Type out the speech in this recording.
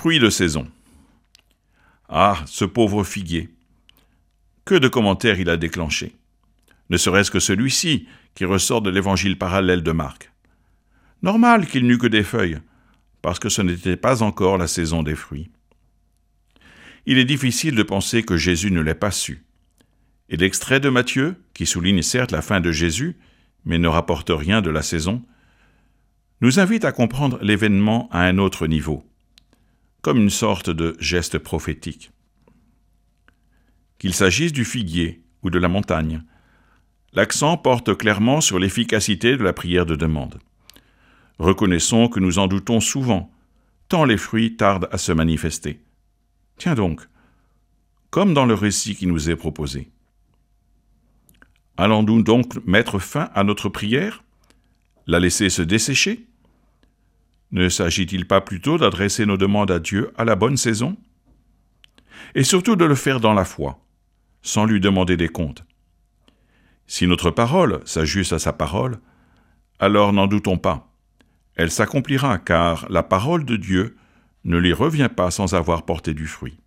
Fruits de saison. Ah, ce pauvre figuier. Que de commentaires il a déclenché. Ne serait-ce que celui-ci, qui ressort de l'évangile parallèle de Marc. Normal qu'il n'eût que des feuilles, parce que ce n'était pas encore la saison des fruits. Il est difficile de penser que Jésus ne l'ait pas su. Et l'extrait de Matthieu, qui souligne certes la fin de Jésus, mais ne rapporte rien de la saison, nous invite à comprendre l'événement à un autre niveau, comme une sorte de geste prophétique. Qu'il s'agisse du figuier ou de la montagne, l'accent porte clairement sur l'efficacité de la prière de demande. Reconnaissons que nous en doutons souvent, tant les fruits tardent à se manifester. Tiens donc, comme dans le récit qui nous est proposé. Allons-nous donc mettre fin à notre prière? La laisser se dessécher? Ne s'agit-il pas plutôt d'adresser nos demandes à Dieu à la bonne saison? Et surtout de le faire dans la foi, sans lui demander des comptes. Si notre parole s'ajuste à sa parole, alors n'en doutons pas. Elle s'accomplira car la parole de Dieu ne lui revient pas sans avoir porté du fruit.